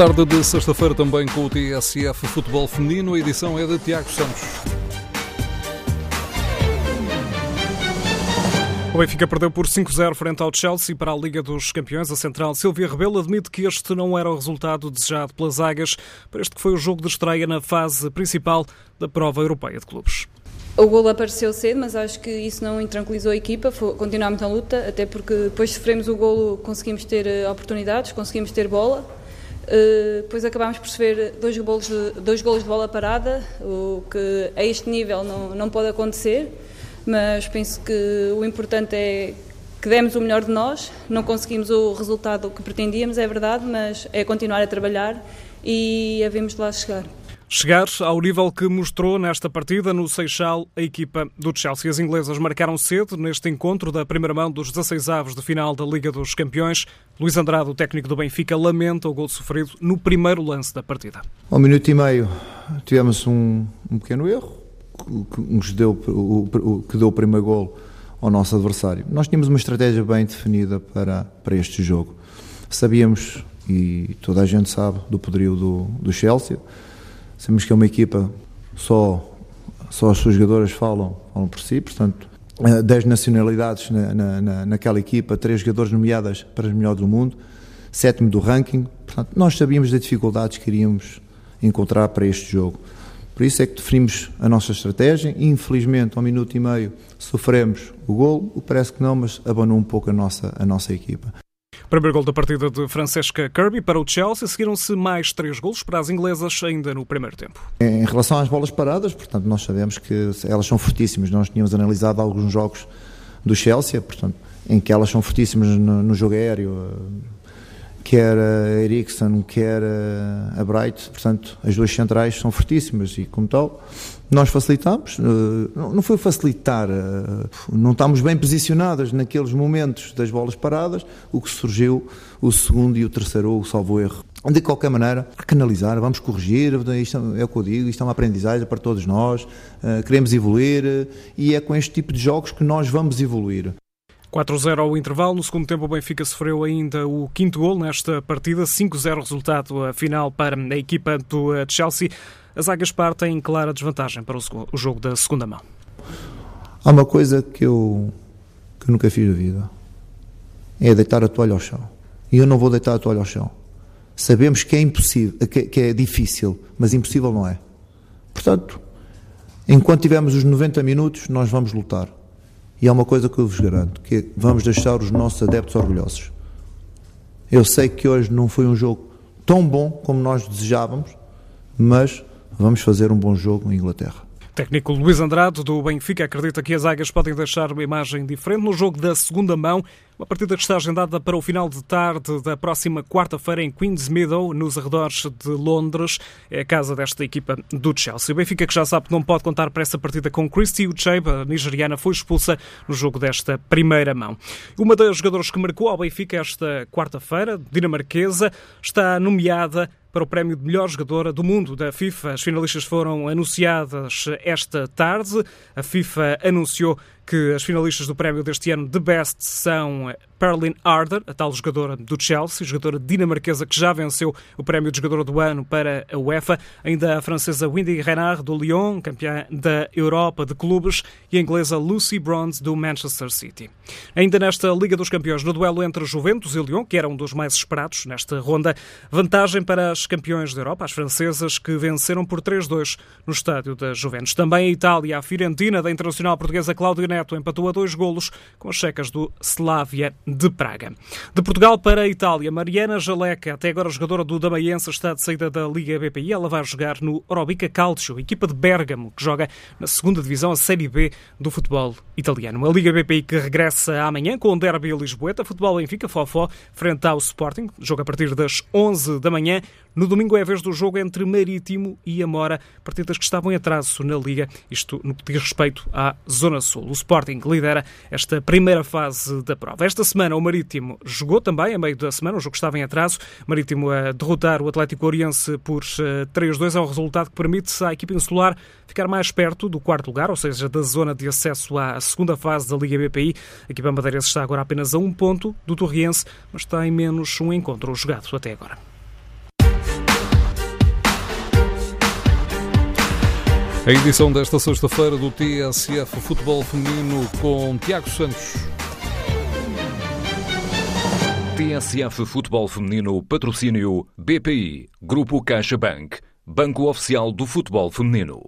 tarde de sexta-feira também com o TSF Futebol Feminino. A edição é de Tiago Santos. O Benfica perdeu por 5-0 frente ao Chelsea para a Liga dos Campeões. A central Silvia Rebelo admite que este não era o resultado desejado pelas águias para este que foi o jogo de estreia na fase principal da prova europeia de clubes. O golo apareceu cedo, mas acho que isso não intranquilizou a equipa, continuámos na luta, até porque depois de sofremos o golo conseguimos ter eh, oportunidades, conseguimos ter bola. Depois acabámos por sofrer dois golos, de, dois golos de bola parada, o que a este nível não, não pode acontecer, mas penso que o importante é que demos o melhor de nós, não conseguimos o resultado que pretendíamos, é verdade, mas é continuar a trabalhar e havemos de lá chegar chegar ao nível que mostrou nesta partida no Seixal a equipa do Chelsea. As inglesas marcaram cedo neste encontro da primeira mão dos 16 avos de final da Liga dos Campeões. Luís Andrade, o técnico do Benfica, lamenta o gol sofrido no primeiro lance da partida. Ao minuto e meio tivemos um, um pequeno erro que, nos deu, o, que deu o primeiro gol ao nosso adversário. Nós tínhamos uma estratégia bem definida para, para este jogo. Sabíamos, e toda a gente sabe, do poderio do, do Chelsea Sabemos que é uma equipa, só, só as suas jogadoras falam, falam por si, portanto, 10 eh, nacionalidades na, na, naquela equipa, 3 jogadores nomeadas para as melhores do mundo, sétimo do ranking. Portanto, nós sabíamos das dificuldades que iríamos encontrar para este jogo. Por isso é que definimos a nossa estratégia. Infelizmente, ao minuto e meio, sofremos o gol. Parece que não, mas abanou um pouco a nossa, a nossa equipa. Primeiro gol da partida de Francesca Kirby para o Chelsea. Seguiram-se mais três golos para as inglesas ainda no primeiro tempo. Em relação às bolas paradas, portanto, nós sabemos que elas são fortíssimas. Nós tínhamos analisado alguns jogos do Chelsea, portanto, em que elas são fortíssimas no, no jogo aéreo, quer a Ericsson, quer a Bright, portanto, as duas centrais são fortíssimas e, como tal, nós facilitamos, eh, não foi facilitar, eh, não estamos bem posicionadas naqueles momentos das bolas paradas, o que surgiu o segundo e o terceiro, o salvo erro. De qualquer maneira, há que analisar, vamos corrigir, isto é o que eu digo, isto é uma aprendizagem para todos nós, eh, queremos evoluir e é com este tipo de jogos que nós vamos evoluir. 4-0 ao intervalo. No segundo tempo, o Benfica sofreu ainda o quinto gol nesta partida. 5-0 resultado final para a equipa do Chelsea as águias partem em clara desvantagem para o jogo da segunda mão. Há uma coisa que eu, que nunca fiz na vida, é deitar a toalha ao chão. E eu não vou deitar a toalha ao chão. Sabemos que é impossível, que, que é difícil, mas impossível não é. Portanto, enquanto tivermos os 90 minutos, nós vamos lutar. E há uma coisa que eu vos garanto, que é, vamos deixar os nossos adeptos orgulhosos. Eu sei que hoje não foi um jogo tão bom como nós desejávamos, mas vamos fazer um bom jogo em Inglaterra. Técnico Luís Andrade, do Benfica, acredita que as águias podem deixar uma imagem diferente no jogo da segunda mão, uma partida que está agendada para o final de tarde da próxima quarta-feira em Queens Meadow, nos arredores de Londres. É a casa desta equipa do Chelsea. O Benfica, que já sabe que não pode contar para essa partida com Christy Uchebe, a nigeriana, foi expulsa no jogo desta primeira mão. Uma das jogadoras que marcou ao Benfica esta quarta-feira, dinamarquesa, está nomeada para o prémio de melhor jogadora do mundo da FIFA. As finalistas foram anunciadas esta tarde. A FIFA anunciou que as finalistas do prémio deste ano de Best são Perlin Arder, a tal jogadora do Chelsea, jogadora dinamarquesa que já venceu o prémio de jogadora do ano para a UEFA, ainda a francesa Windy Renard do Lyon, campeã da Europa de clubes, e a inglesa Lucy Bronze do Manchester City. Ainda nesta Liga dos Campeões, no duelo entre Juventus e Lyon, que era um dos mais esperados nesta ronda, vantagem para as campeões da Europa, as francesas, que venceram por 3-2 no estádio da Juventus. Também a Itália, a Fiorentina da internacional portuguesa Cláudia Neto empatou a dois golos com as checas do Slavia de Praga. De Portugal para a Itália, Mariana Jaleca, até agora jogadora do Damaiense, está de saída da Liga BPI. Ela vai jogar no Orobica Calcio, equipa de Bergamo, que joga na segunda divisão, a Série B do futebol italiano. A Liga BPI que regressa amanhã com o Derby Lisboeta, futebol Benfica, Fofó, frente ao Sporting, jogo a partir das 11 da manhã. No domingo é a vez do jogo entre Marítimo e Amora, partidas que estavam em atraso na Liga, isto no que diz respeito à Zona Sul. O Sporting lidera esta primeira fase da prova. Esta semana o Marítimo jogou também, a meio da semana, o jogo estava em atraso. Marítimo a derrotar o Atlético Oriense por 3-2 é um resultado que permite à equipa insular ficar mais perto do quarto lugar, ou seja, da zona de acesso à segunda fase da Liga BPI. A equipa madeirense está agora apenas a um ponto do Torriense, mas tem menos um encontro jogado até agora. A edição desta sexta-feira do TSF Futebol Feminino com Tiago Santos. TSF Futebol Feminino Patrocínio BPI, Grupo CaixaBank, Banco Oficial do Futebol Feminino.